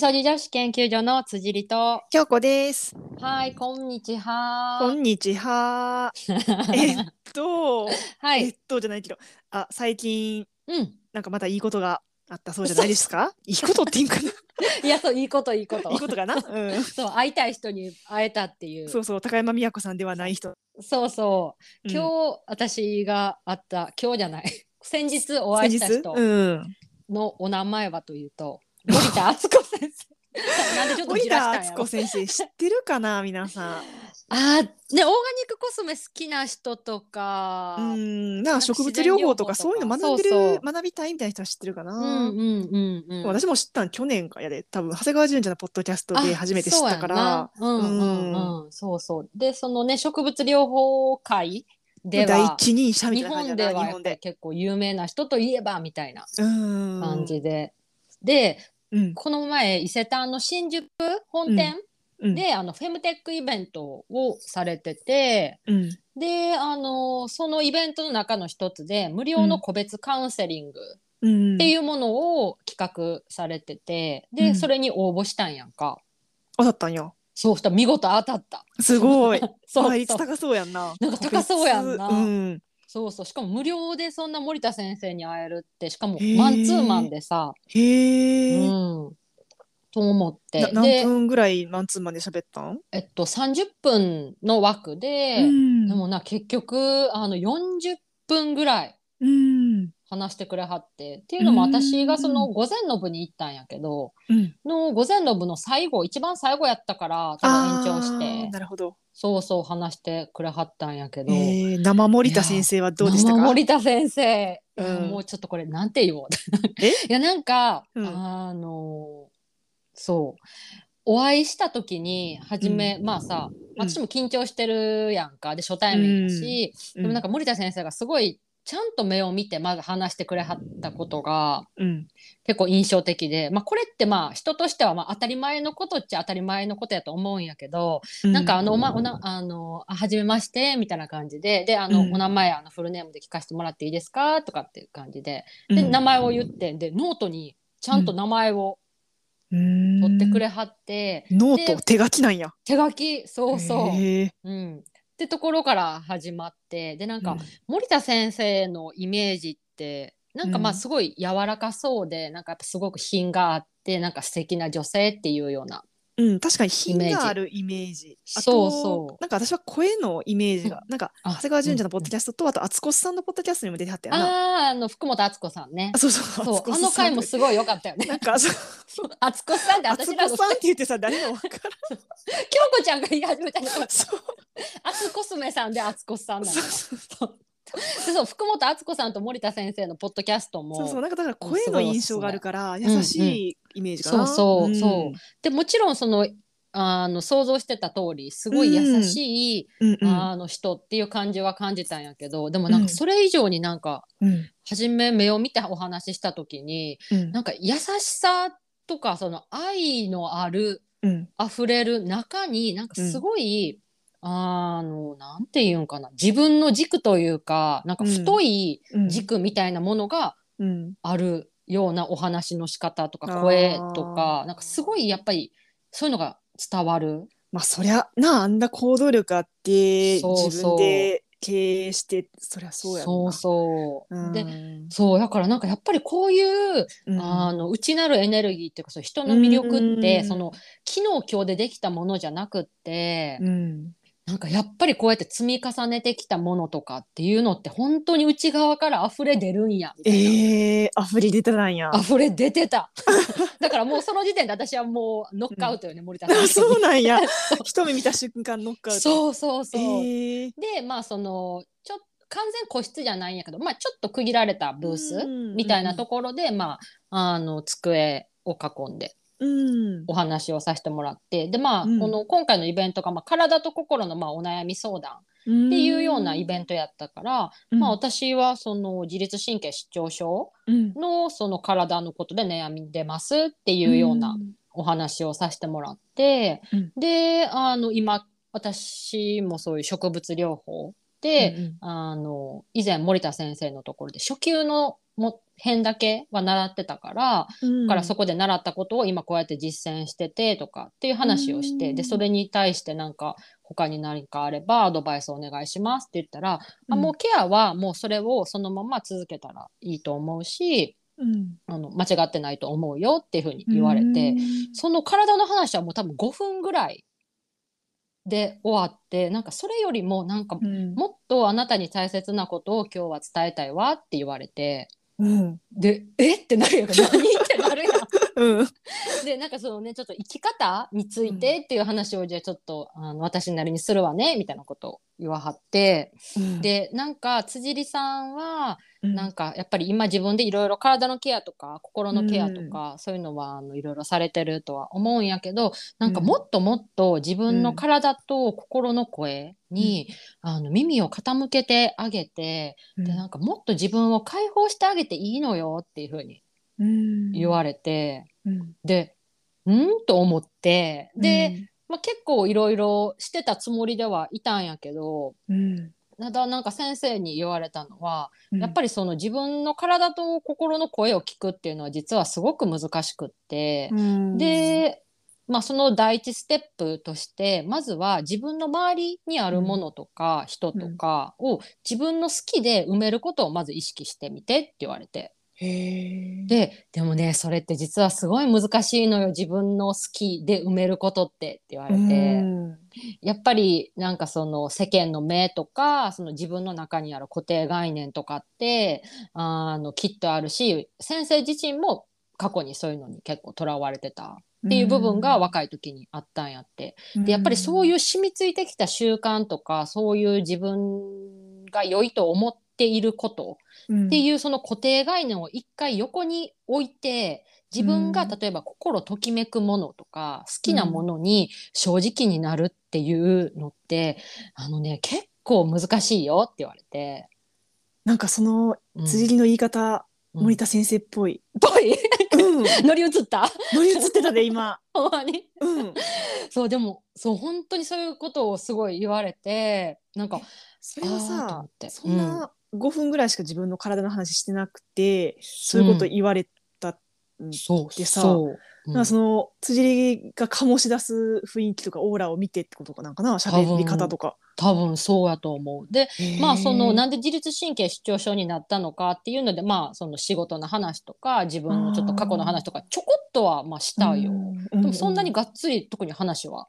そじ女子研究所の辻里と。京子です。はい、こんにちは。こんにちは。えっと、はい。えっとじゃないけど、あ、最近うん。なんかまたいいことがあったそうじゃないですか？いいことって言うんかな？いや、そう、いいこと、いいこと。いいことかな？うん。そう、会いたい人に会えたっていう。そうそう、高山美子さんではない人。そうそう。うん今日、私が会った、今日じゃない。先日お会いした人先日？うん。のお名前はというと、森田敦子先生。なんでちょっと 森田敦子先生知ってるかな、皆さん。あーね、オーガニックコスメ好きな人とか、うん、なんか植物療法とかそういうの学んでる学びたいみたいな人は知ってるかな。うんうんうんうん。私も知ったん去年かやで。多分長谷川純ちゃんのポッドキャストで初めて知ったから。あそうやんな。うんうんうん、そうそう。でそのね植物療法会で第は一人者み日たいな感じ本では。結構有名な人といえばみたいなうん。感じで、でうんこの前伊勢丹の新宿本店うんで、あのフェムテックイベントをされててうんであのそのイベントの中の一つで無料の個別カウンセリングうんっていうものを企画されてて、で、うんそれに応募したんやんか。あだったんや。そうしたら見事当たった。すごい。そう倍率高そうやんな。なんか高そうやんなうん。そうそう。しかも無料でそんな森田先生に会えるってしかもマンツーマンでさ、へえ。うん、と思って。な何で、分ぐらいマンツーマンで喋ったん？えっと、30分の枠で、うん。でもな結局あの40分ぐらい。うん話してくれはって。っていうのもうん私がその午前の部に行ったんやけどうん。の午前の部の最後一番最後やったから多分延長して。なるほど。そうそう話してくれはったんやけど。えー生森田先生はどうでした生か？森田先生、うん。もうちょっとこれなんて言おう？え？いやなんか、うん。あのそう。お会いした時に初め、まあさ私も緊張してるやんか。で初対面やし、でもなんか、か森田先生がすごいちゃんと目を見てまず話してくれはったことがうん。結構印象的で、まあ、これってまあ人としてはまあ当たり前のことっちゃ当たり前のことやと思うんやけど、うん、なんかあの、おま、おな、あの、あ、はじめまして、みたいな感じで、で、あの、うん。お名前、あの、フルネームで聞かせてもらっていいですか？とかっていう感じで、うん、で、名前を言って、で、ノートにちゃんと名前をうん。取ってくれはって、でノート手書きなんや。手書き、そうそう。うん。ってところから始まって、で、なんか、うん森田先生のイメージって、なんかまあ、うんすごい柔らかそうで、なんかやっぱすごく品があって、なんか素敵な女性っていうような。うん、確かに品があるイメージ。あとそう。そうなんか私は声のイメージが、なんかあ長谷川純ちゃんのポッドキャストと、あと敦子さんのポッドキャストにも出てはったよな。ああ、あの、福本敦子さんね。あ。そうそうそう、あの回もすごい良かったよね。なんかそう。あつこさんって私敦子さんって言ってさ誰もわからん。京子ちゃんが言い始めたの。がそう。あつこすめさんであつこさんなの。そうそうで そう福本敦子さんと森田先生のポッドキャストも。そうそうなんかだから声の印象があるから優しいイメージかな。そうそうう。ん。そうでもちろんそのあの想像してた通りすごい優しい、うんうん。あの人っていう感じは感じたんやけどでもなんかそれ以上になんか、うん。初め目を見てお話しした時にうん。なんか優しさとかその愛のあるうん。溢れる中になんかすごい、あのなんていうんかな。自分の軸というかなんか太いうん。軸みたいなものがうん。あるようなお話の仕方とか声とかなんかすごいやっぱりそういうのが伝わる。まあそりゃなあんな行動力あって自分で経営してそりゃそうやろそうそう、うん。でそうだからなんかやっぱりこういう、うん。あの内なるエネルギーっていうかそう人の魅力って、うん。その昨日今日でできたものじゃなくって、うんなんかやっぱりこうやって積み重ねてきたものとかっていうのって本当に内側から溢れ出るんやみたいな。ええー、溢れ出てたんや。溢れ出てた だからもうその時点で私はもうノックアウトよね、森田さんあそうなんや。一目見た瞬間ノックアウト。そうそうそう、えーでまあそのちょ完全個室じゃないんやけど、まあ、ちょっと区切られたブースうんみたいなところで、まああの机を囲んでうんお話をさせてもらって。でまあ、うん。この今回のイベントが、まあ、体と心のまあお悩み相談っていうようなイベントやったから、まあ、あ私はその自律神経失調症うん。のその体のことで悩み出ますっていうようなお話をさせてもらって、うん。であの今私もそういう植物療法て、うんうん。あの以前森田先生のところで初級のも辺だけは習ってたから、うん。だからそこで習ったことを今こうやって実践しててとかっていう話をして、うん。でそれに対してなんか他に何かあればアドバイスお願いしますって言ったら、あもうケアはもうそれをそのまま続けたらいいと思うしうん。あの間違ってないと思うよっていうふうに言われて、その体の話はもう多分5分ぐらいで終わってなんかそれよりもなんかうん。もっとあなたに大切なことを今日は伝えたいわって言われてうん。でえ？ってなるやん。か何？ってなるやん。うん。でなんかそのねちょっと生き方についてっていう話をじゃあちょっとあの私なりにするわねみたいなことを言わはって、でなんか辻里さんはなんかやっぱり今自分でいろいろ体のケアとか心のケアとか、そういうのはいろいろされてるとは思うんやけどなんかもっともっと自分の体と心の声に、あの耳を傾けてあげて、でなんかもっと自分を解放してあげていいのよっていうふうに言われて、うん。でんと思ってで、まあ、結構いろいろしてたつもりではいたんやけどうんただなんか先生に言われたのは、うん。やっぱりその自分の体と心の声を聞くっていうのは実はすごく難しくって、うん。で、まあ、その第一ステップとしてまずは自分の周りにあるものとか人とかを自分の好きで埋めることをまず意識してみてって言われて。ででもねそれって実はすごい難しいのよ自分の好きで埋めることってって言われて、うん。やっぱりなんかその世間の目とかその自分の中にある固定概念とかってあのきっとあるし先生自身も過去にそういうのに結構とらわれてた。っていう部分が若い時にあったんやって。でやっぱりそういう染みついてきた習慣とかそういう自分が良いと思っていることうんっていうその固定概念を一回横に置いて自分がうん。例えば心ときめくものとか好きなものに正直になるっていうのって、あのね結構難しいよって言われて。なんかそのうん。辻りの言い方、うん。森田先生っぽい、ぽい？うん、乗り移った？乗り移ってたで今、ほんまに？うん、そうでもそう本当にそういうことをすごい言われてなんかそれはさって。そんな5分ぐらいしか自分の体の話してなくて、そういうこと言われたんそうでさそう、うんなんかその辻りが醸し出す雰囲気とかオーラを見てってことかなんかな喋り方とか。多分そうやと思う。でまあそのなんで自律神経失調症になったのかっていうのでまあその仕事の話とか自分のちょっと過去の話とかちょこっとはまあしたよ。でもそんなにがっつり特に話は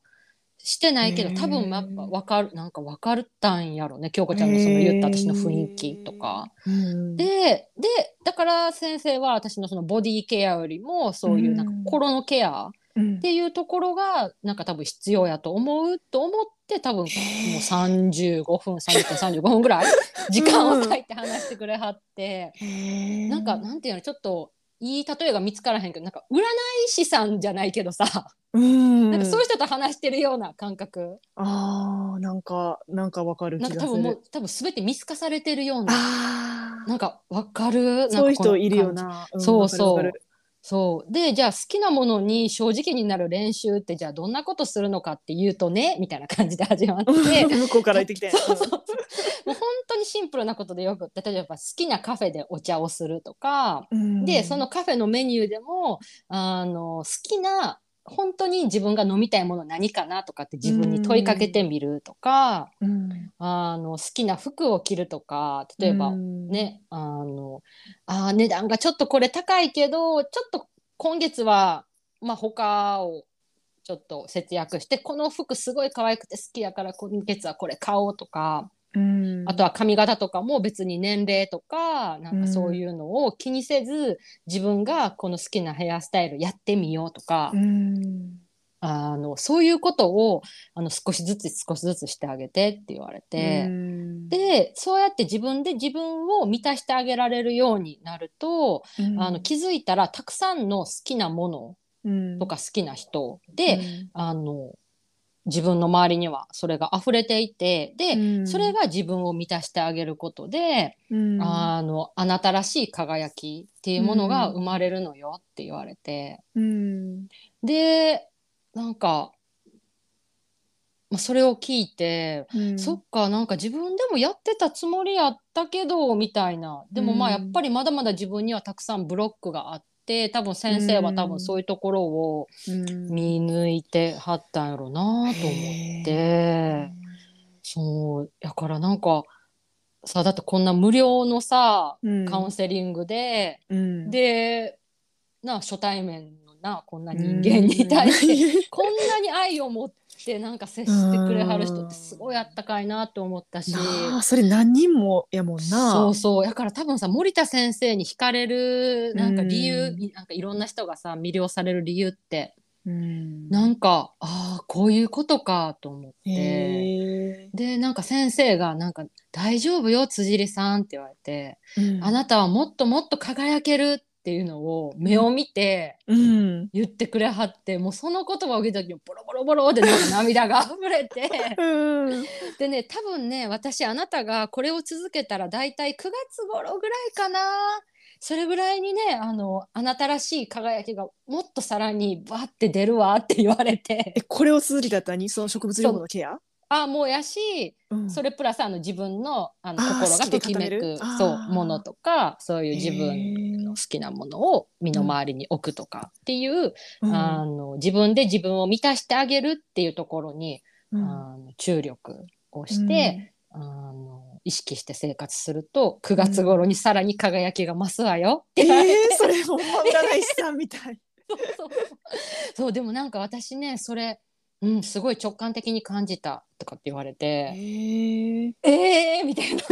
してないけど多分やっぱ分かるなんか分かったんやろね。京子ちゃんのその言った私の雰囲気とか。うん、ででだから先生は私のそのボディケアよりもそういうなんかうん心のケアうん。っていうところがなんか多分必要やと思うと思って多分もう35分30分35分ぐらい時間を割いて話してくれはって、へー。なんかなんていうのちょっといい例えが見つからへんけどなんか占い師さんじゃないけどさ、うん、なんかそういう人と話してるような感覚。あーなんかなんかわかる気なんがする。か多分もう多分全て見透かされてるような。あなんかわかる？ーそういう人いるよ感じ。な。そうそう。わかるわかるそう。でじゃあ好きなものに正直になる練習ってじゃあどんなことするのかっていうとねみたいな感じで始まって。向こうから言ってきて。そうそうもう本当にシンプルなことでよく例えば好きなカフェでお茶をするとか、うん。でそのカフェのメニューでもあの好きな本当に自分が飲みたいもの何かなとかって自分に問いかけてみるとか、うんあの好きな服を着るとか例えば、うん。ねあのあー値段がちょっとこれ高いけどちょっと今月はまあ他をちょっと節約してこの服すごい可愛くて好きやから今月はこれ買おうとか、うん。あとは髪型とかも別に年齢とかなんかそういうのを気にせず、自分がこの好きなヘアスタイルやってみようとか、うん。あのそういうことをあの少しずつ少しずつしてあげてって言われて。うん。でそうやって自分で自分を満たしてあげられるようになると、うん。あの気づいたらたくさんの好きなものうん。とか好きな人で、うん。あの自分の周りにはそれが溢れていてで、うん。それが自分を満たしてあげることで、うん。あのあなたらしい輝きっていうものが生まれるのよって言われて、うん。でなんかまあ、それを聞いて、うん。そっかなんか自分でもやってたつもりやったけどみたいな。でもまあやうん。っぱりまだまだ自分にはたくさんブロックがあって多分先生は多分そういうところをうん。見抜いてはったんやろうなと思って。そう。やからなんかさだってこんな無料のさうん。カウンセリングで、うん。でな初対面のなこんな人間に対して、こんなに愛を持ってなんか接してくれはる人ってすごいあったかいなと思ったし。それ何人もやもんな。そうそう。だから多分さ森田先生に惹かれるなんか理由、うん。なんかいろんな人がさ魅了される理由って。うん。なんかああこういうことかと思って。へでなんか先生がなんか「大丈夫よ辻里さん」って言われて。え「あなたはもっともっと輝ける」っていうのを目を見てうん。言ってくれはってもうその言葉を受けた時にボロボロボロってなんか涙が溢れて。うん。でね多分ね私あなたがこれを続けたらだいたい9月頃ぐらいかな。それぐらいにねあのあなたらしい輝きがもっとさらにバッて出るわって言われて。えこれを続けたったにその植物療法のケア？あもうやしうん。それプラスあの自分のあの心がときめくそうものとかそういう自へ分ーの好きなものを身の回りに置くとかっていう、うん。あの自分で自分を満たしてあげるっていうところに、うん。あの注力をして、あの意識して生活すると9月頃にさらに輝きが増すわよって。え言われて、ー、それも占い師さんみたい。そうそう。そうでもなんか私ねそれ、うん、すごい直感的に感じたとかって言われえて。ー、えー、みたいな。っ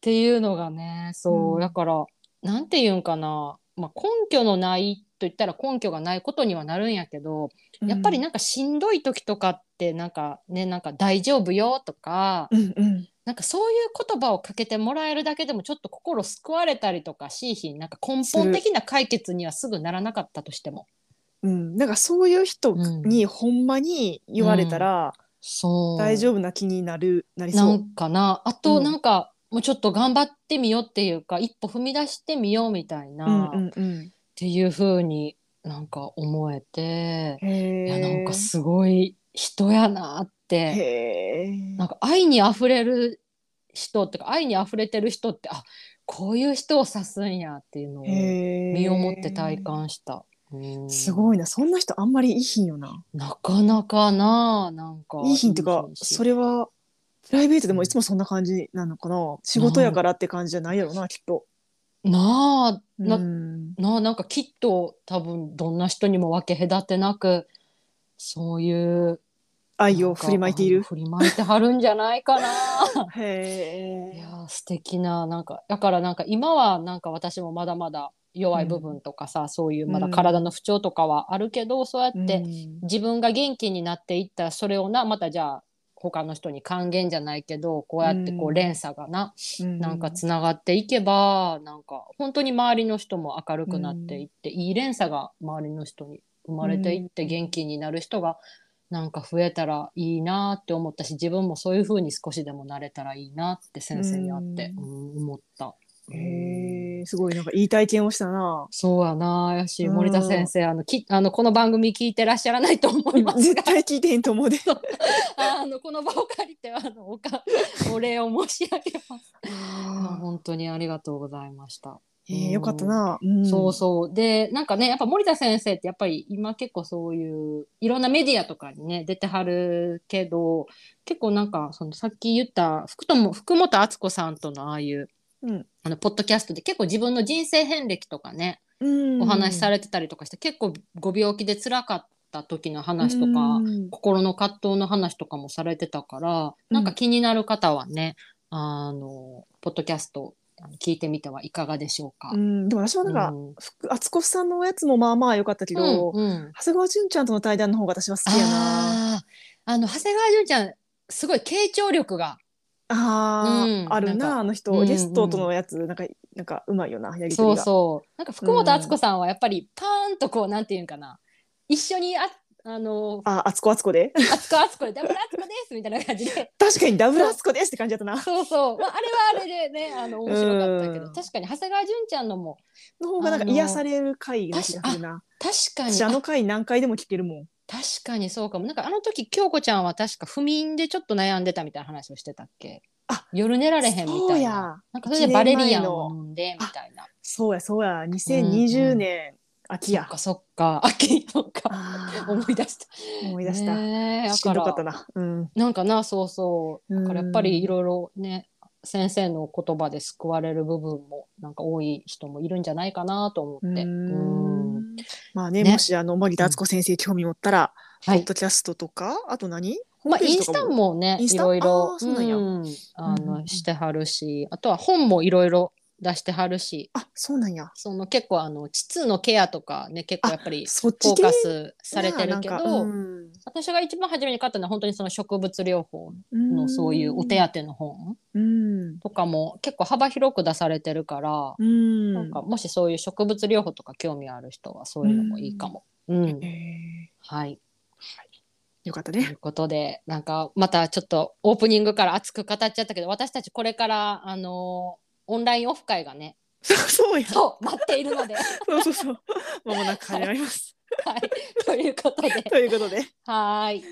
ていうのがねそう、うんだからなんて言うんかな、まあ、根拠のないと言ったら根拠がないことにはなるんやけど、やっぱりなんかしんどい時とかってなんかねなんか大丈夫よとか、うんうんなんかそういう言葉をかけてもらえるだけでもちょっと心救われたりとかしいひんなんか根本的な解決にはすぐならなかったとしても。うん、なんかそういう人にほんまに言われたらそう。大丈夫な気になるなりなそう。んかな。あとうん。なんか、もうちょっと頑張ってみようっていうか一歩踏み出してみようみたいな、うんっうんうん。ていう風になんか思えて、へいやなんかえすごい人やなって。へえなんか愛にあふれる人ってか愛にあふれてる人ってあこういう人を指すんやっていうのを身身をもって体感した。うん。すごいな。そんな人あんまりいいひんよな。なかなかななんか。いいひんっていうかしそれはプライベートでもいつもそんな感じなのかな。仕事やからって感じじゃないやろなきっと。なあな,、うん。なあなんかきっと多分どんな人にも分け隔てなくそういう愛を振りまいている。振りまいてはるんじゃないかな。へえ。いやー素敵ななんかだからなんか今はなんか私もまだまだ弱い部分とかさ、そういうまだ体の不調とかはあるけど、そうやって自分が元気になっていったらそれをなまたじゃあ他の人に還元じゃないけどこうやってこううん。連鎖がな、うん。なんかつながっていけばなんか本当に周りの人も明るくなっていって、いい連鎖が周りの人に生まれていってうん。元気になる人がなんか増えたらいいなって思ったし自分もそういう風に少しでもなれたらいいなって先生に会って、ううん。思った。へえすごいなんかいい体験をしたな。そうやなやしうん。森田先生あのきあのこの番組聞いてらっしゃらないと思います絶が対聞いてへんと思うで。あのこの場を借りてあのおか お礼を申し上げます。あ本当にありがとうございました。えーよかったな、うん。そうそう。でなんかねやっぱ森田先生ってやっぱり今結構そういういろんなメディアとかにね出てはるけど結構なんかそのさっき言った福友福本敦子さんとのああいううん。あのポッドキャストで結構自分の人生遍歴とかね、うん。お話しされてたりとかして結構ご病気で辛かった時の話とか、うん。心の葛藤の話とかもされてたから、うん。なんか気になる方はねあのポッドキャスト聞いてみてはいかがでしょうか。うん、でも私はなんか、うん。子さんのやつもまあまあ良かったけど、うんうん。長谷川純ちゃんとの対談の方が私は好きやな。あの長谷川純ちゃんすごい傾聴力があー、うん。あるなあの人、うんうん。ゲストとのやつなんかなんかうまいよなやりとそう。そう。なんか福本敦子さんはやっぱりパーンとこうなんていうんかな。一緒にああのあ、敦子敦子で。敦子敦子でダブル敦子ですみたいな感じで。確かにダブル敦子ですって感じだったな。そうそう、まあ、あれはあれでねあの面白かったけど。うん。確かに長谷川純ちゃんのもの方がなんか癒される回がな。確かに。私あのあ回何回でも聞けるもん。確かにそうかも。なんかあの時京子ちゃんは確か不眠でちょっと悩んでたみたいな話をしてたっけ？あ夜寝られへんみそうや。たいななんかそれでバレリアンを飲んで。みたいなそうやそうや。2020年秋や。そっかそっか。秋そっか。あー。思い出した。思い出した、ねしんどかったらな。うん。なんかなそうそう。だからやっぱうん。りいろいろね先生の言葉で救われる部分もなんか多い人もいるんじゃないかなと思って。ううん。ん。まあねね。もしあの森田敦子先生興味持ったら、はいポッドキャストとかあと何まあ、インスタもねいろいろあのしてはるしあとは本もいろいろ出してはるし。あそうなんや。その結構あの膣のケアとかね結構やっぱりフォーカスされてるけなど、うん。私が一番初めに買ったのは本当にその植物療法うんのそういうお手当の本うん。とかも結構幅広く出されてるから、うん。なんかもしそういう植物療法とか興味ある人はそういうのもいいかも。うん。え。はい。ーよかったね。ということでなんかまたちょっとオープニングから熱く語っちゃったけど私たちこれからあのオンラインオフ会がね。そ うそうや。そう待っているので、は そうそうそう。まもなく始まります。い、ということで。ということで。はーい。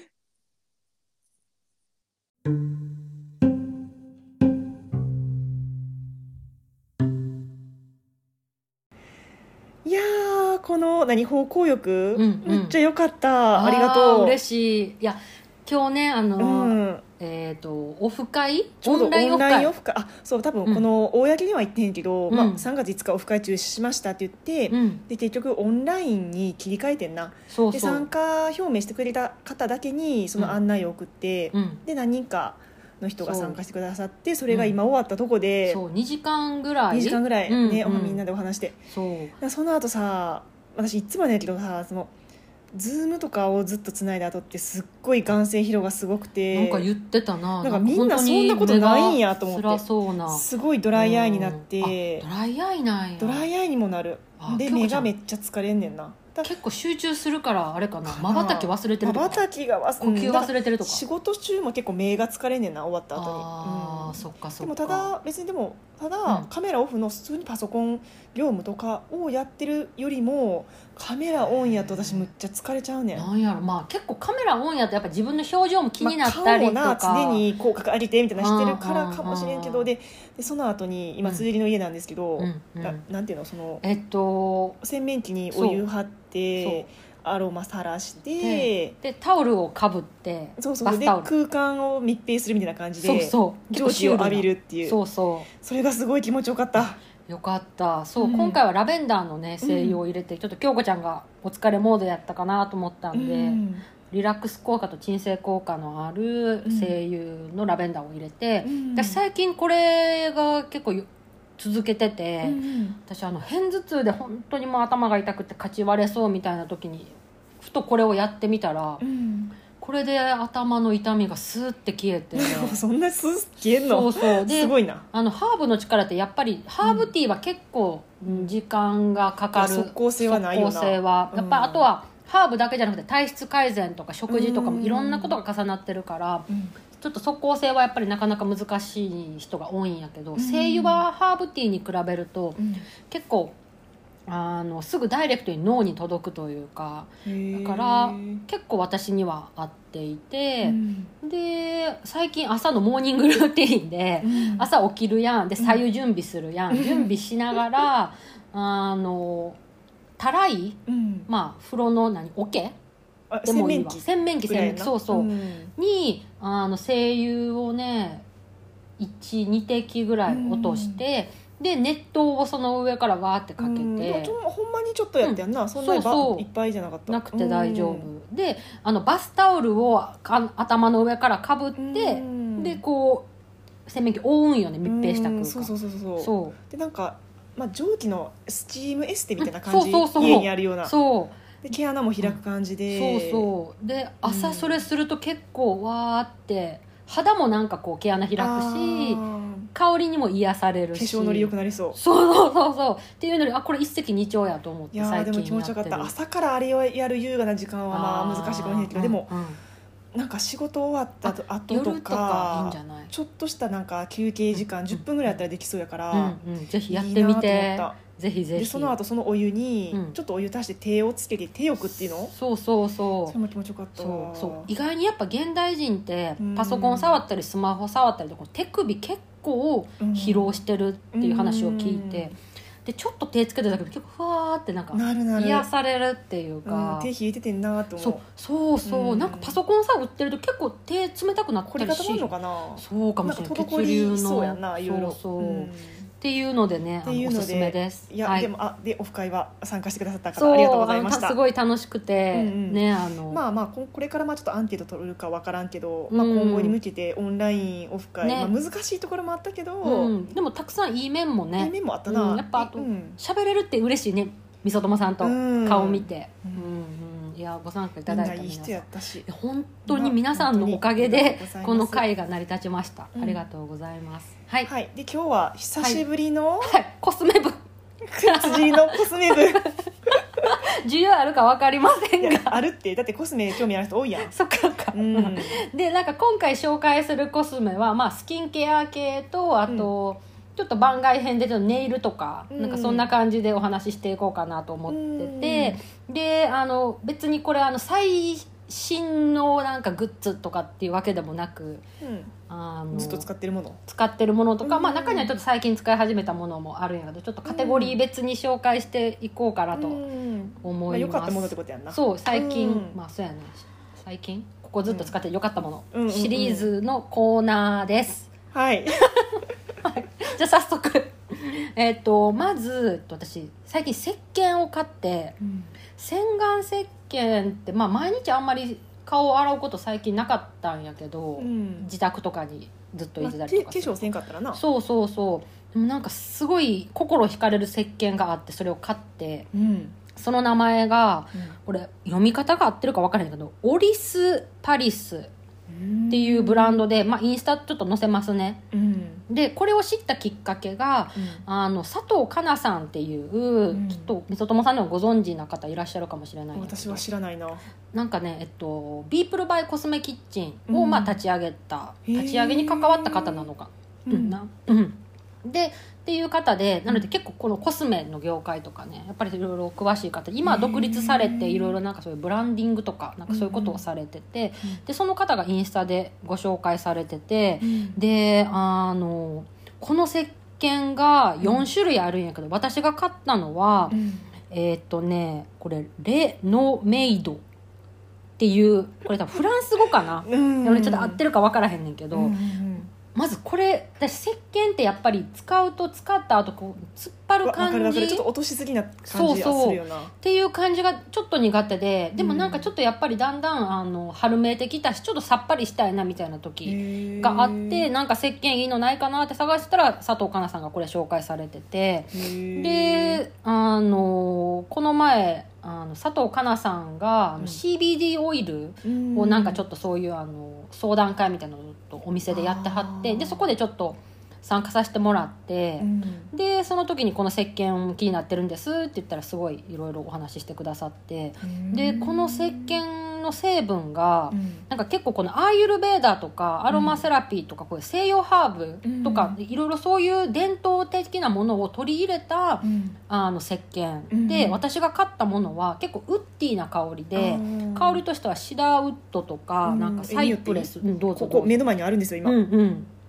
いやーこの何方向浴、うんうん。めっちゃ良かった。ありがとう。ー嬉しい。いや今日ねあの、うん、えっ、とオフ会？ちょうどオンラインオフ会？会。あそう多分うん。この公には言ってへんけど、うん。まあ、3月5日オフ会中止しましたって言って、うん。で結局オンラインに切り替えてんな。で参加表明してくれた方だけにその案内を送って、うん。で何人かの人が参加してくださってそれが今終わったとこで、そう2時間ぐらい？2時間ぐらい。うん。ね、おうん。みんなでお話して。そその後さ私いつもやけどさそのZoom とかをずっとつないだ後ってすっごい眼精疲労がすごくて。なんか言ってたな。なんかみんなそんなことないんやと思って。辛そうな。すごいドライアイになって。うん。あドライアイなんや。ドライアイにもなる。で目がめっちゃ疲れんねんな。だ結構集中するからあれかな。まばたき忘れてるまばたきが忘呼吸忘れてるとか。仕事中も結構目が疲れんねんな終わった後に。ああ、うん。そっかそっか。でもただ別にでもただ、うん。カメラオフの普通にパソコン業務とかをやってるよりもカメラオンやと私むっちゃ疲れちゃうねん。なんやろ。まあ結構カメラオンやとやっぱ自分の表情も気になったりとか、まあ、顔もな常に口角上げてみたいなしてるからかもしれんけど。ででその後に今うん辻りの家なんですけど、うんうんななんていうのそのえっと洗面器にお湯張ってアロマさらしてでタオルをかぶってそうそうで空間を密閉するみたいな感じそうでそう。蒸気を浴びるっていう。そうそそれがすごい気持ちよかった。うよかった。そう、うん。今回はラベンダーのね精油を入れて、ちょっと京子ちゃんがお疲れモードやったかなと思ったんで、うん。リラックス効果と鎮静効果のあるうん。精油のラベンダーを入れて、うん。私最近これが結構よ続けてて、うん私あの片頭痛で本当にもう頭が痛くてかち割れそうみたいな時にふとこれをやってみたら、うんこれで頭の痛みがスーって消えて。そんなす消えんの？そうそう。ですごいな。あのハーブの力ってやっぱりハーブティーは結構うん。時間がかかる、いや即効性はないよな。やっぱうん。あとはハーブだけじゃなくて体質改善とか食事とかもいろんなことが重なってるからうん。ちょっと即効性はやっぱりなかなか難しい人が多いんやけど、うん。精油はハーブティーに比べるとうん。結構あのすぐダイレクトに脳に届くというかだから結構私には合っていて、で最近朝のモーニングルーティンで朝起きるやん。で左右準備するやん、うん。準備しながらあのたらいうん。まあ風呂の何桶？あでもいいわ。洗洗面器洗面器。そうそう、ん。にあの精油をね12滴ぐらい落として、で熱湯をその上からわーってかけて、うん。でもほんまにちょっとやってやんな、そんなにばそうそう。いっぱいじゃなかった。なくて大丈夫、うんであのバスタオルをか頭の上からかぶって、うん。でこう洗面器覆うんよね密閉した空間、うん。そうそうそうそう。そう。でなんか、まあ、蒸気のスチームエステみたいな感じ、うんそうそうそう。家にあるような。そう。で毛穴も開く感じで、そうそう。で朝それすると結構わーって肌もなんかこう毛穴開くあしー香りにも癒される化し粧のり良くなりそう。そうそうそうそう。っていうのにあこれ一石二鳥やと思っいやーて最近でも気持ちよかった。朝からあれをやる優雅な時間はまあ難しいかもしれないけどでも、うんうん。なんか仕事終わったと後と夜とかちょっとしたなんか休憩時間うん。10分ぐらいやったらできそうやから、うんうん、ぜひやってみて。ぜひぜひ。その後そのお湯にうん。ちょっとお湯足して手をつけて手浴っていうの？そうそうそう。それも気持ちよかった。わそうそう。意外にやっぱ現代人ってうん。パソコン触ったりスマホ触ったりとか手首結構疲労してるっていう話を聞いて、でちょっと手つけてるだけで結構ふわーってなんか癒されるっていううんか、手冷えててんなとそう。思うそうそう、うん。なんかパソコンさ売ってると結構手冷たくなったりしもあるのかな？そうかもしれないなんか滞りそうやないろいろ。そうそう、うんっていうのでねのおすすめです。いや、はい。でもあでオフ会は参加してくださった方ありがとうございました。すごい楽しくて、うんうん。ねあの、まあまあここれからまあちょっとアンケート取るかわからんけど、まあ、うん今後に向けてオンラインオフ会、ね。まあ、難しいところもあったけど、うん、でもたくさんいい面もいいね面もあったな、うん。やっぱあとうん。喋れるって嬉しいねみそともさんとうん。顔見て、ううんんうんいやご参加いみただいたん。ないい人やったし。本当に皆さんのおかげでこの会が成り立ちました、うんありがとうございます。はい、はい。はい。で今日は久しぶりの、コスメ部。辻の コスメ部。い需要あるか分かりませんやがあるって。だってコスメ興味ある人多いやん。そっかそっか、うん。でなんか今回紹介するコスメは、まあ、スキンケア系とあと、ちょっと番外編でちょっとネイルとか、うん。なんかそんな感じでお話ししていこうかなと思ってて、であの別にこれあの最新のなんかグッズとかっていうわけでもなくあのうんずっと使ってるもの？使ってるものとか、うん。まあ、中にはちょっと最近使い始めたものもあるんやけどちょっとカテゴリー別に紹介していこうかなとうん。ま思います。あ良かったものってことやんな。そう最近、うん。まあそうやね最近？ここずっと使ってよかったもの、うん。うんうんうん。シリーズのコーナーですはい。じゃあ早速。えっとまずえっと私最近石鹸を買って洗顔石鹸って、まあ、毎日あんまり顔を洗うこと最近なかったんやけど、うん。自宅とかにずっといまあてたりとかするけ化粧せんかったらな。そうそうそう。でもなんかすごい心惹かれる石鹸があってそれを買ってうん。その名前がこれ読み方が合ってるか分からないけどオリス・パリスっていうブランドで、まあ、インスタちょっと載せますね。うん。でこれを知ったきっかけがあの佐藤かなさんっていう、ん。きっとみそともさんでもご存知な方いらっしゃるかもしれない。私は知らないな。なんかねえっとビープルバイコスメキッチンを、うん。まあ、立ち上げた立ち上げに関わった方なのか。うん。なうん。でっていう方でなので結構このコスメの業界とかねやっぱりいろいろ詳しい方今は独立されていろいろなんかそういうブランディングとかなんかそういうことをされててでその方がインスタでご紹介されててであのこの石鹸が4種類あるんやけど私が買ったのはえーっとねこれレノメイドっていうこれ多分フランス語かな？うん。でもねちょっと合ってるか分からへんねんけど、まずこれ私石鹸ってやっぱり使うと使った後こう突っ張る感じ。ちょっと落としすぎな感じがするよな。ていう感じがちょっと苦手で。でもなんかちょっとやっぱりだんだんあの春めいてきたしちょっとさっぱりしたいなみたいな時があってなんか石鹸いいのないかなって探したら佐藤かなさんがこれ紹介されてて。であのこの前あの佐藤かなさんが CBD オイルをなんかちょっとそういうあの相談会みたいなのをお店でやってはってでそこでちょっと参加させてもらって、でその時にこの石鹸気になってるんですって言ったらすごいいろいろお話ししてくださってでこの石鹸の成分がなんか結構このアーユルベーダーとかアロマセラピーとかこういう西洋ハーブとかうん。いろいろそういう伝統的なものを取り入れたあの石鹸。でうん。私が買ったものは結構ウッディな香りで香りとしてはシダーウッドとかうん。なんかサイプレス。う。んどうぞどうぞ。ここ目の前にあるんですよ今。うんうん。あ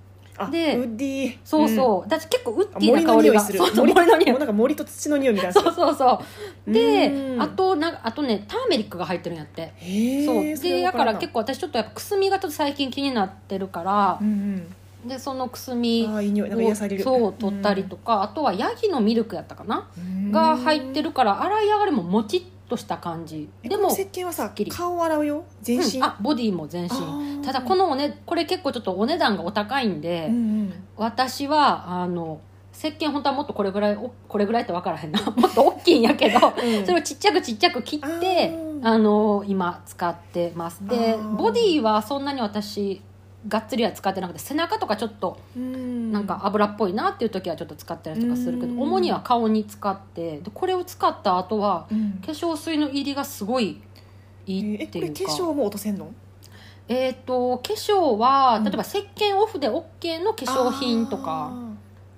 でウッディ。そうそう。私結構ウッうんディ森な香りが。そうそう。森森の匂い。もうなんか森と土の匂いみたいな。そうそうそう。でうん。あとなあとねターメリックが入ってるんやって。へえそう。でだから結構私ちょっとやっぱくすみがちょっと最近気になってるから。うんでそのくすみうんあーいい匂い。なんか癒される。そう取ったりとか、あとはヤギのミルクやったかな、うん。が入ってるから洗い上がりももちっとした感じ。でも石鹸はさ顔洗うよ？全身？うん。あボディも全身。ただこのおねこれ結構ちょっとお値段がお高いんで、うんうん。私はあの石鹸本当はもっとこれぐらいおこれぐらいって分からへんな。もっと大きいんやけど、うん。それをちっちゃくちっちゃく切ってあの今使ってます。でボディはそんなに私がっつりは使ってなくて背中とかちょっとうん。なんか油っぽいなっていう時はちょっと使ったりとかするけど、うん。主には顔に使ってでこれを使った後はうん。化粧水の入りがすごいいいっていうか、化粧も落とせんの？えっ、と化粧はうん例えば石鹸オフで OK の化粧品とか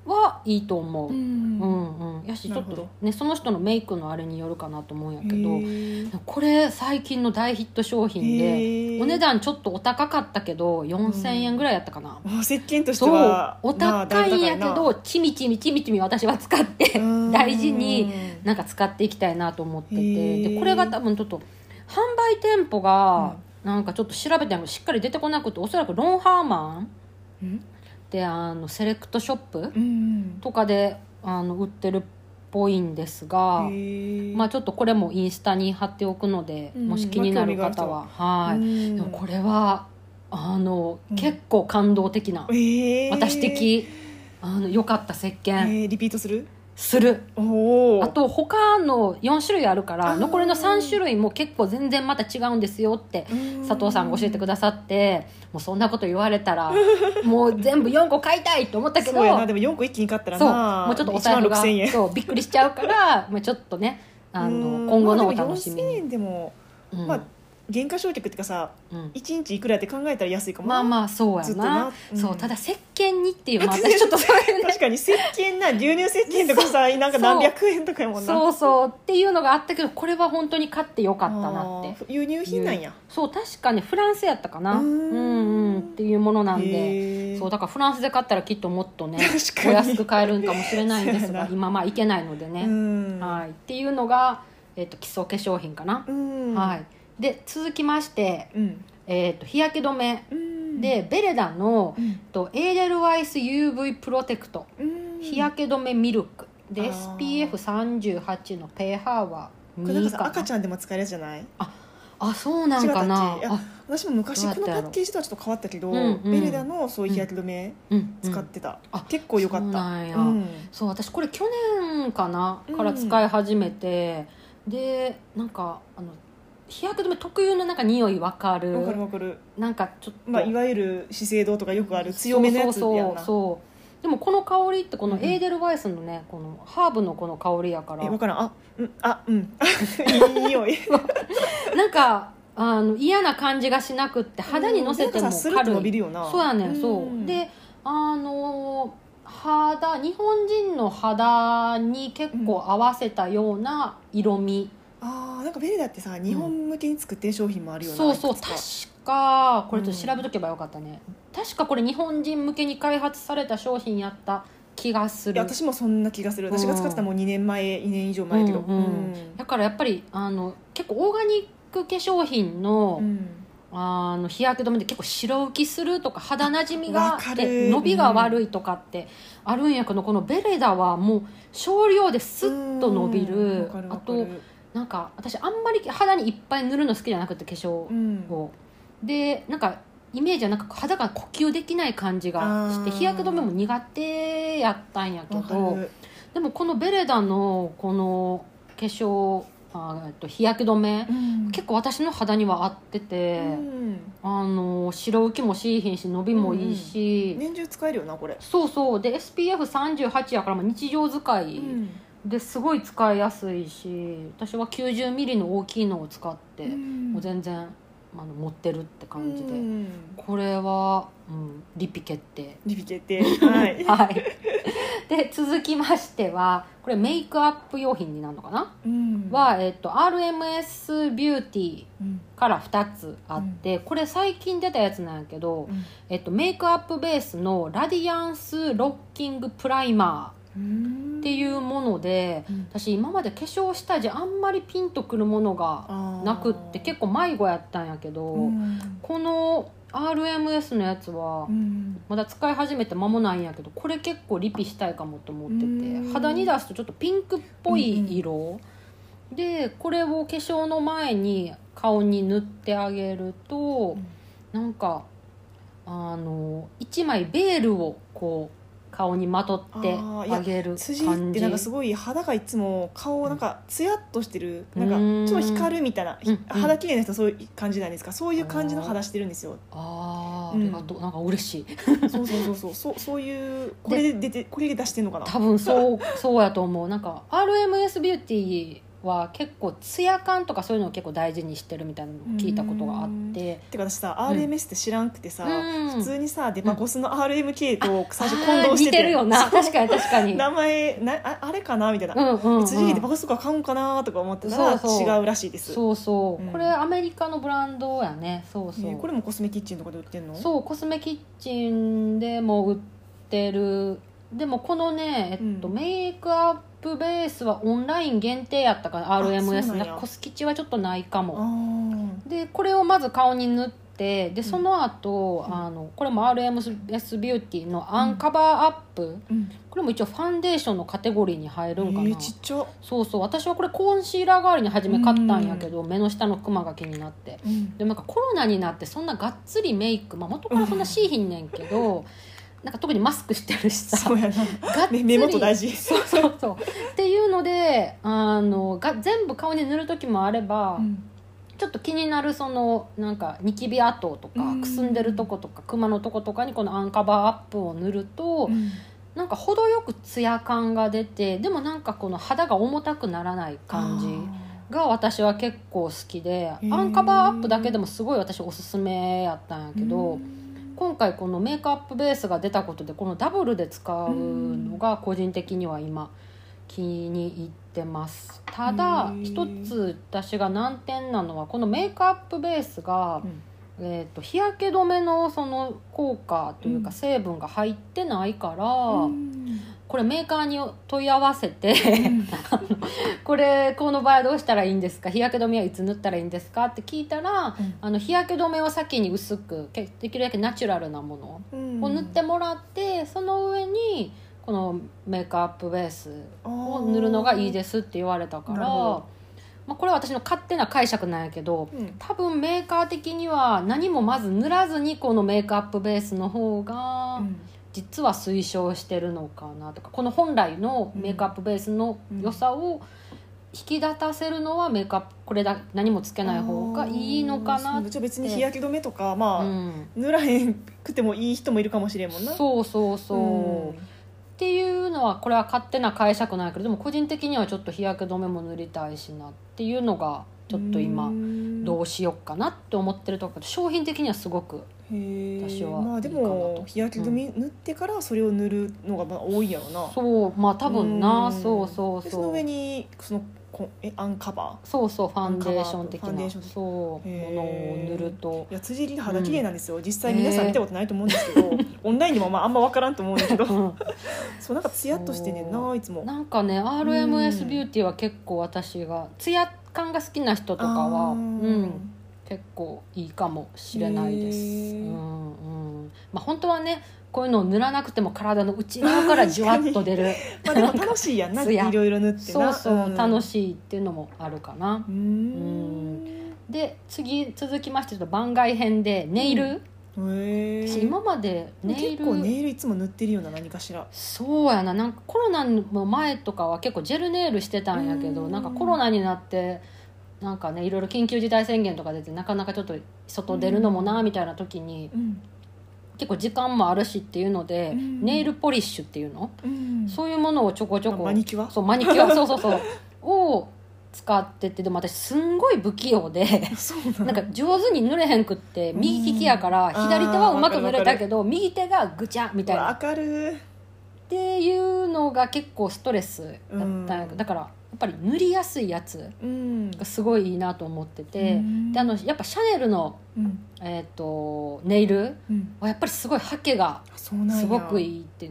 はい。いと思う、ううんんうん、やしちょっとねその人のメイクのあれによるかなと思うんやけどこれ最近の大ヒット商品でお値段ちょっとお高かったけど4000円ぐらいやったかな、あ石鹸としてそう。はお高いんやけどちみちみちみちみ私は使って大事になんか使っていきたいなと思ってて。でこれが多分ちょっと販売店舗がなんかちょっと調べてんけどしっかり出てこなくておそらくロンハーマンうんであのセレクトショップうんとかであの売ってるっぽいんですが、まあ、ちょっとこれもインスタに貼っておくので、うんもし気になる方は、は。い、うん。でもこれはあの、うん。結構感動的な、えー。私的あの良かった石え鹸ーリピートする？する、あと他の4種類あるから残りの3種類も結構全然また違うんですよって佐藤さんが教えてくださって もうそんなこと言われたらもう全部4個買いたいと思ったけどそうやな。でも4個一気に買ったらそう。なもうちょっとお財布が1万6000円そうびっくりしちゃうからまあちょっとねあうん。の今後のお楽しみ4000に、円でもうん。まあ原価償却ってかさうん。1日いくらって考えたら安いかも。あまあまあそうやな。うん。そうただ石鹸にっていうのは 私ちょっとそういうね。確かに石鹸な牛乳石鹸とかさなんか何百円とかやもんな。そうそう。っていうのがあったけどこれは本当に買ってよかったなって。輸入品なんや。そう確かにフランスやったかな。うん。んうんっていうものなんで。そうだからフランスで買ったらきっともっとねお安く買えるんかもしれないんですが今まあいけないのでうね、ん。はい、っていうのが、えっと基礎化粧品かな、うん。はい、で続きまして、うん。えっと日焼け止め。うん。でベレダの、うん。とエーデルワイス UV プロテクト。うん。日焼け止めミルク。であー。SPF38 の pH はこれなんか2かな。さ赤ちゃんでも使えるじゃない？あそうなんかな。私も昔このパッケージとはちょっと変わったけど、うんうん。ベレダのそういう日焼け止めうんうん。使ってた、あ結構良かった。そううん。そう私これ去年かなうん。から使い始めて、でなんかあの日焼け止め特有のなんか匂いわかる。わかるわかる、なんかちょっと、まあ、いわゆる資生堂とかよくある強めのやつそうそうそう。でもこの香りってこのうんエーデルワイスのねこのハーブのこの香りやから。えわからん。あうんあうん。いい匂い。なんかあの嫌な感じがしなくって肌にのせても軽い。伸びるよな。そうやねんそう、ん。であの肌日本人の肌に結構合わせたような色味、あーなんかベレダってさ日本向けに作ってる商品もあるよな、そうそう確か。かこれちょっと調べとけばよかったね、確かこれ日本人向けに開発された商品やった気がする。私もそんな気がする。私が使ってたのも2年前2年以上前やけど。うんうん。だからやっぱりあの結構オーガニック化粧品の,、うん。あの日焼け止めで結構白浮きするとか肌なじみわがで伸びが悪いとかってあるんやけど、このベレダはもう少量でスッと伸びる。あとなんか私あんまり肌にいっぱい塗るの好きじゃなくて化粧うん。を、でなんかイメージはなんか肌が呼吸できない感じがして日焼け止めも苦手やったんやけどる。でもこのベレダのこの化粧あえっと日焼け止めうん。結構私の肌には合ってて、うん。あの白浮きもしいひんし伸びもいいし、年中使えるよなこれ、そうそう。で SPF38 やからまあ日常使いですごい使いやすいし私は90ミリの大きいのを使って、もう全然あの持ってるって感じで、うん。これは、うん、リピ決定。リピ決定。はい、はい。で続きましてはこれメイクアップ用品になるのかな、うん。は、えっと、RMS ビューティーうん。から2つあって、これ最近出たやつなんやけど、うん。えっと、メイクアップベースの Radiance Locking Primer っていうもので、うん。私今まで化粧下地あんまりピンとくるものがなくって結構迷子やったんやけど、うん。この RMS のやつはうん。まだ使い始めて間もないんやけどこれ結構リピしたいかもと思っててうん。肌に出すとちょっとピンクっぽい色、でこれを化粧の前に顔に塗ってあげると、なんかあの一枚ベールをこう顔にまとってあげる辻感じ。ってなんかすごい肌がいつも顔なんかツヤっとしてるなんかうん。ちょっと光るみたいなひうん。肌綺麗な人はそういう感じなんですかそういう感じの肌してるんですよ。あああうん。りがとう、なんか嬉しい。そうそうそうそう。そ うそういうこれで出てこれで出してんのかな。多分そうそうやと思う。なんか RMS ビューティーは結構ツヤ感とかそういうのを結構大事にしてるみたいなのを聞いたことがあって。てか私さ RMS って知らんくてさ、うん。普通にさデパコスの RMK と最初混同してて、るよな。確かに確かに。名前なああれかなみたいな、うんうんうん。次デパコスとか買うんかなとか思ってたら違うらしいです。そうそう、うん。これアメリカのブランドやね。そうそう、ねこれもコスメキッチンとかで売ってんの？そうコスメキッチンでも売ってる。でもこのね、えっとうん。メイクアップベースはオンライン限定やったかな？そう RMS なコスキチはちょっとないかあもー。でこれをまず顔に塗ってでその後、うん。あのこれも RMS Beauty の Un Cover Up、うん。これも一応ファンデーションのカテゴリーに入るんかな、えーちっちゃ、そうそう。私はこれコンシーラー代わりに初め買ったんやけど、目の下のクマが気になって。うん。でもなんかコロナになってそんながっつりメイク、まあ、元からそんなしいひんねんけど、なんか特にマスクしてるしさ。そうやな。目目元大事。そうそうそう。っていうのであのが全部顔に塗る時もあれば、うん。ちょっと気になるそのなんかニキビ跡とか、うん。くすんでるとことかクマのとことかにこの Un Cover Up を塗ると、うん。なんか程よくツヤ感が出てでもなんかこの肌が重たくならない感じが私は結構好きで Un Cover Up だけでもすごい私おすすめやったんやけど、うん今回このメイクアップベースが出たことでこのダブルで使うのが個人的には今気に入ってます。ただ一つ私が難点なのはこのメイクアップベースが、うん。えー、と日焼け止めのその効果というかうん。成分が入ってないから、うんこれメーカーに問い合わせて、うん。これこの場合どうしたらいいんですか？日焼け止めはいつ塗ったらいいんですか？って聞いたら、うん。あの日焼け止めを先に薄くけできるだけナチュラルなものうん。を塗ってもらって、その上にこのメイクアップベースを塗るのがいいですって言われたからまあ、これは私の勝手な解釈なんやけどうん。多分メーカー的には何もまず塗らずにこのメイクアップベースの方がうん実は推奨してるのかなとかこの本来のメイクアップベースの良さを引き立たせるのはメイクアップこれだ何もつけない方がいいのかなって、じゃ別に日焼け止めとかまあ、うん、塗らへんくてもいい人もいるかもしれんもんなそうそうそう、っていうのはこれは勝手な解釈なんやけどでも個人的にはちょっと日焼け止めも塗りたいしなっていうのがちょっと今どうしようかなって思ってるところ商品的にはすごく私はえまあでも日焼け止め塗ってからそれを塗るのがまあ多いやろな。そうまあ多分なうん。そうそうそう。でその上にそのこえアンカバそうそうファンデーション的な。ファンデーション。そうものを塗ると。ーいや辻り肌綺麗なんですよ、実際皆さん見たことないと思うんですけど、オンラインでもまああんま分からんと思うんだけど。う んそうなんかツヤっとしてんねんないつも。なんかね RMS ビューティーは結構私がツヤ感が好きな人とかはあー。うん結構いいかもしれないです、うんうん。まあ本当はねこういうのを塗らなくても体の内側からじゅわっと出る。まあでも楽しいやんな。いろいろ塗ってそうなそう、楽いしいっていうのもあるかな。うーん。で次続きましてちょっと番外編でネイル、へえ私今までネイル。結構ネイルいつも塗ってるような何かしら。そうやな。なんかコロナの前とかは結構ジェルネイルしてたんやけどうん。なんかコロナになってなんかねいろいろ緊急事態宣言とか出てなかなかちょっと外出るのもなみたいな時にうん。結構時間もあるしっていうのでうん。ネイルポリッシュっていうの？うん。そういうものをちょこちょこマニキュア？そうマニキュアそうそうそう。を使っててでも私すんごい不器用でななんか上手に塗れへんくって右利きやからうん左手はうまく塗れたけど右手がぐちゃみたいな。わかる。っていうのが結構ストレスだっただからやっぱり塗りやすいやつうん。がすごいいいなと思っててうん。であのやっぱシャネルの、うん。えー、とネイルうん。はやっぱりすごいハケがすごくいいって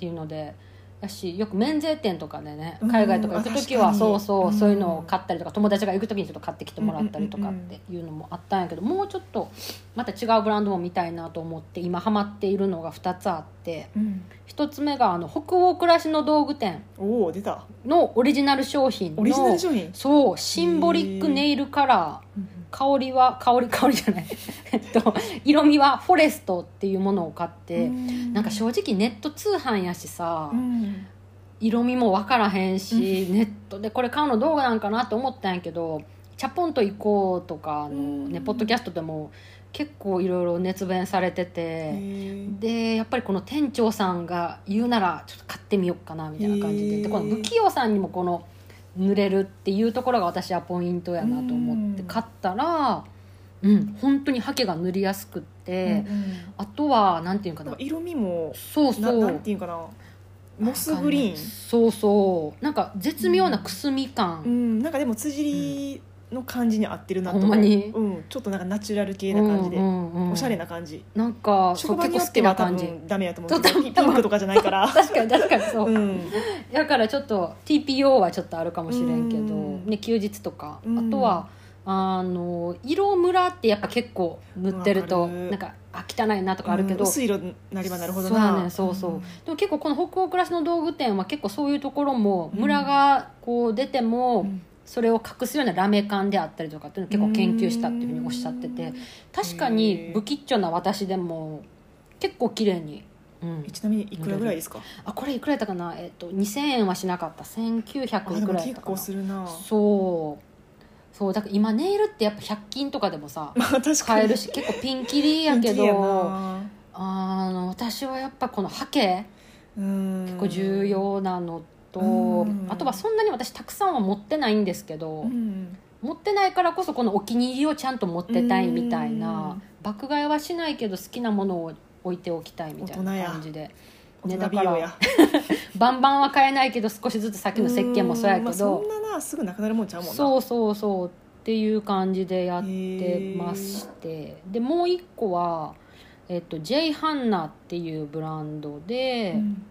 いうので。だしよく免税店とかでねうん海外とか行く時はそうそう、うん。そういうのを買ったりとか友達が行く時にちょっと買ってきてもらったりとかっていうのもあったんやけどもうちょっとまた違うブランドも見たいなと思って今ハマっているのが2つあってうん。1つ目があの北欧暮らしの道具店のオリジナル商品のオリジナル商品？そうシンボリックネイルカラー香りは香り香りじゃない。えっと色味はフォレストっていうものを買って、なんか正直ネット通販やしさ、うん。色味も分からへんし、ネットでこれ買うのどうなんかなって思ったんやけど「チャポンと行こう」とかの、ねうん。ポッドキャストでも結構いろいろ熱弁されてへて。ー。でやっぱりこの店長さんが言うならちょっと買ってみようかなみたいな感じで。でこの不器用さんにもこの塗れるっていうところが私はポイントやなと思ってうん。買ったらうん本当にハケが塗りやすくって、うんうん。あとはなんていうかな。色味もそうそななんうていうかな。モスグリーン。そうそう。なんか絶妙なくすみ感、うん、なんかでも辻りの感じに合ってるなと。思うほんまに？うん、ちょっとなんかナチュラル系な感じで、うんうんうんおしゃれな感じ。なんか職場によ結構好っては多きな感じ。分ダメやと思うけどピピンクとかじゃないから。確かに確かにそう、うん。だからちょっと TPO はちょっとあるかもしれんけど、うん。ね、休日とか、うん。あとはあの色ムラってやっぱ結構塗ってるとなんかあ汚いなとかあるけど、うん。薄い色になればなるほどそうねんそうそう、ん。でも結構この北欧暮らしの道具店は結構そういうところもムラがこう出ても、うんそれを隠すようなラメ感であったりとかっていうのを結構研究したっていうふうにおっしゃってて確かに不吉祥な私でも結構綺麗に、うん。え、ちなみにいくらぐらいですか？あこれいくらやったかな、えっと2000円はしなかった。1900あでもいくらやった結構するな。そう。そう。だから今ネイルってやっぱ100均とかでもさ まあ確かに。買えるし結構ピンキリやけどな。あの私はやっぱこのハケうん。結構重要なのと、うん。あとはそんなに私たくさんは持ってないんですけど、うん。持ってないからこそこのお気に入りをちゃんと持ってたいみたいなうん。爆買いはしないけど好きなものを置いておきたいみたいな感じで、大ね、だから バンバンは買えないけど少しずつさっきの石鹸もそうやけんまあ、そどんななすぐなくなるもんちゃうもんな。そうそうそうっていう感じでやってまして。でもう一個は、えっと、J ハンナっていうブランドで、うん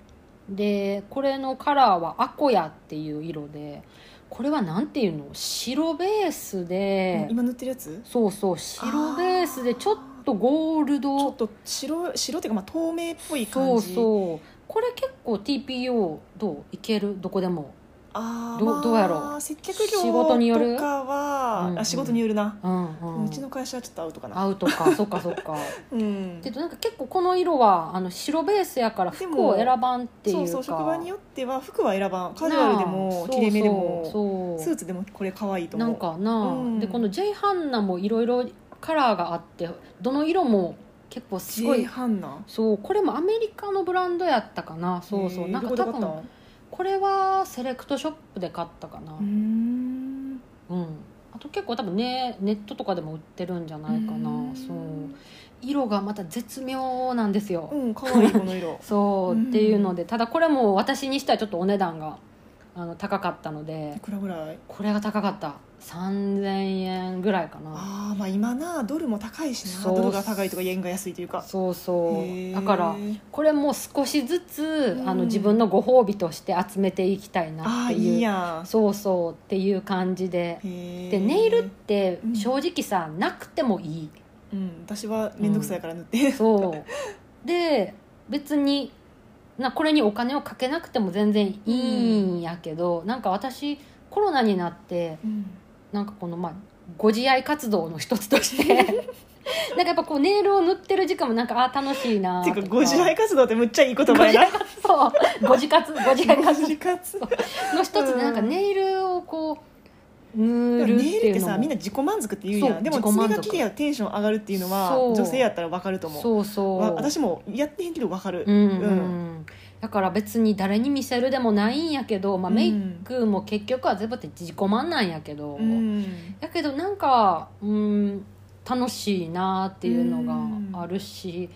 でこれのカラーはアコヤっていう色でこれはなんていうの？白ベースで、今塗ってるやつ？そうそう白ベースでちょっとゴールちょドっと白白っていうかまあ透明っぽいそう感じ。そうこれ結構 TPO どう？いける？どこでもあーまあどうやろう。接客業仕事による？とかは、うんうん。あ仕事によるな、うんうん。うちの会社はちょっとアウトかな。アウトかそっかそっか。うん。けどなんか結構この色はあの白ベースやから服を選ばんっていうか。そうそう職場によっては服は選ばん。カジュアルでもなあ。きれいめでもそうスーツでもこれ可愛いと思う。なんかなあ、うん。でこの J ハンナもいろいろカラーがあってどの色も結構すご J いハンナ？そうこれもアメリカのブランドやったかな。そうそう。なんか多分これはセレクトショップで買ったかな。うーん。うん。あと結構多分ねネットとかでも売ってるんじゃないかな。うん。そう。色がまた絶妙なんですよ、うん可愛いこの色。そう、うんっていうのでただこれも私にしてはちょっとお値段があの高かったので。いくらぐらい？これが高かった。3000円ぐらいかな。ああまあ今なドルも高いしな。ドルが高いとか円が安いというか。そうそう。だからこれも少しずつ、うん。あの自分のご褒美として集めていきたいなああっていう。いいやん。そうそうっていう感じで。へでネイルってうん。正直さ、なくてもいい。うん私は面倒くさいから塗って、そう。で別になこれにお金をかけなくても全然いいんやけど、なんか私コロナになってうん。なんかこのまあご自愛活動の一つとして なんかやっぱこうネイルを塗ってる時間もなんかあー楽しいなって。いうかご自愛活動ってむっちゃいい言葉やな。そう。ご自活ご自愛ご活。動の一つでなんかネイルをこう塗るってネイルってさみんな自己満足って言うやん。でも爪が綺麗やテンション上がるっていうのは女性やったら分かると思う。そうそう。わ私もやってへんけど分かる。うんうん、うん。だから別に誰に見せるでもないんやけど、まあ、うん。メイクも結局は全部って自己満なんやけど、うん。やけどなんかうん楽しいなっていうのがあるし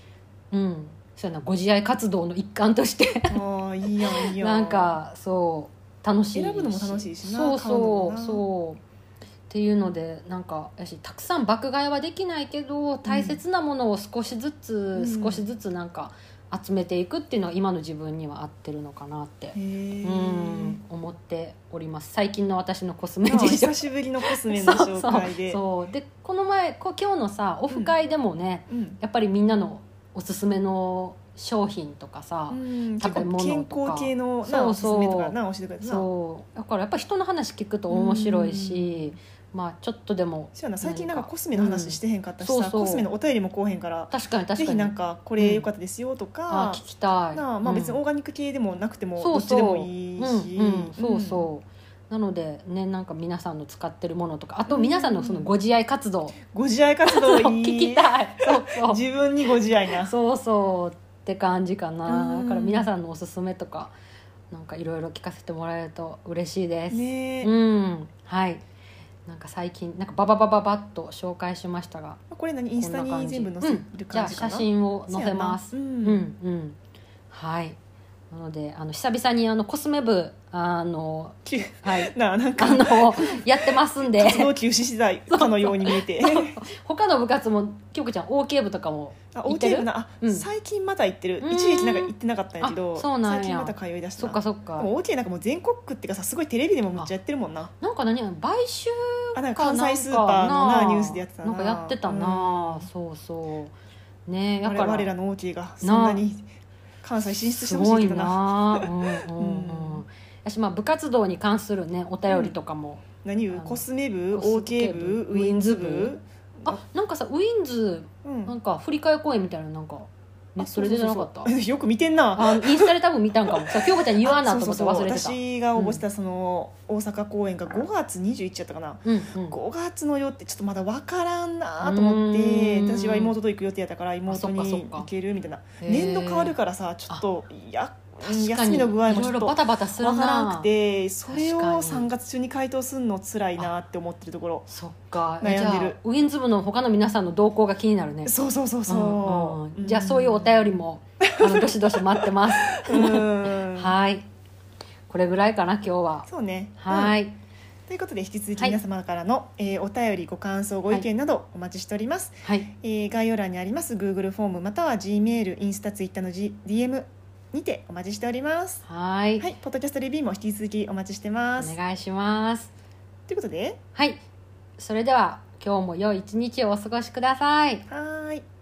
うん、そうやなご自愛活動の一環として。ああいいやんいいやん。なんかそう楽しい選ぶのも楽しいしなそうそうな。そう。っていうのでなんかやしたくさん爆買いはできないけど大切なものを少しずつ、うん。少しずつなんか集めていくっていうのは今の自分には合ってるのかなってうん思っております。最近の私のコスメ事情久しぶりのコスメの 紹介で。そう。でこの前こう今日のさオフ会でもね、うん。やっぱりみんなのおすすめの商品とかさ、うん食べ物とか。健康系のなそうおすすめとそうかな教えてくれてなそう。だからやっぱ人の話聞くと面白いし、まあちょっとでもそうやな最近なんかコスメの話してへんかったしさ、うん。そうそう。コスメのお便りもこうへんから確かに確かに。ぜひなんかこれ良かったですよとあか、聞きたいなあまあ別にうんオーガニック系でもなくてもどっちでもいいし、うんうん、そうそう、なのでねなんか皆さんの使ってるものとかあと皆さんのそのご自愛活動、ご自愛活動 いい聞きたい。そうそう。自分にご自愛なそうそうって感じかな。うん。だから皆さんのおすすめとかなんかいろいろ聞かせてもらえると嬉しいです。ね。え、うん、はい。なんか最近なんかバババババッと紹介しましたが、これ何？インスタに全部載せるじゃあ感じ。かな、写真を載せます。そうやな。うん。うん。はい。なのであの久々にあのコスメ部あのきはい。なあなんか。あのやってますんで。活動休止してたかのように見えて。他の部活も京子ちゃん OK 部とかもあ行ってる OT なあ、うん。最近また行ってる。うん。一時期なんか行ってなかったんやけどあそうなんや。最近また通いだした。そっかそっでかも OT なんかもう全国区っていうかさすごいテレビでもめっちゃやってるもんな。なんか何買収あなんかか関西スーパーのなニュースでやってたな。なんかやってたな、うん。そうそう。ねや我から。我らの OT がそんなに関西進出してほしいいけどななうん、うん私まあ部活動に関するねお便りとかも、何？部？コスメ部？OK 部？部？ウィンズ部？あなんかさウィンズうん。なんか振り替え公演みたいななんかネットで出てなかった？よく見てんな。あインスタで多分見たんかも。さ京子ちゃんに言わなと思って忘れて私が応募したその大阪公演が5月21日やったかな。うんうん。5月のよってちょっとまだ分からんなと思ってうん。私は妹と行く予定やったから妹にか行けるみたいな。年度変わるからさちょっとや確かに休みの具合もちょっとバタバタする分からななくてそれを確かに。3月中に回答するの辛いなって思ってるところ。そっか。悩んでる。ウィンズ部の他の皆さんの動向が気になるね。そうそうそうそう、じゃあそういうお便りもあの どしどし待ってます。うん。はい。これぐらいかな今日は。そうね。はい、うん。ということで引き続きはい皆様からの、えーお便りご感想ご意見などお待ちしております、はい。えー概要欄にあります Google フォームまたは G メールインスタツイッターの、G、DM にてお待ちしております。はい。はい。ポッドキャストレビューも引き続きお待ちしてます。お願いします。ということで。はい。それでは今日も良い一日をお過ごしください。はーい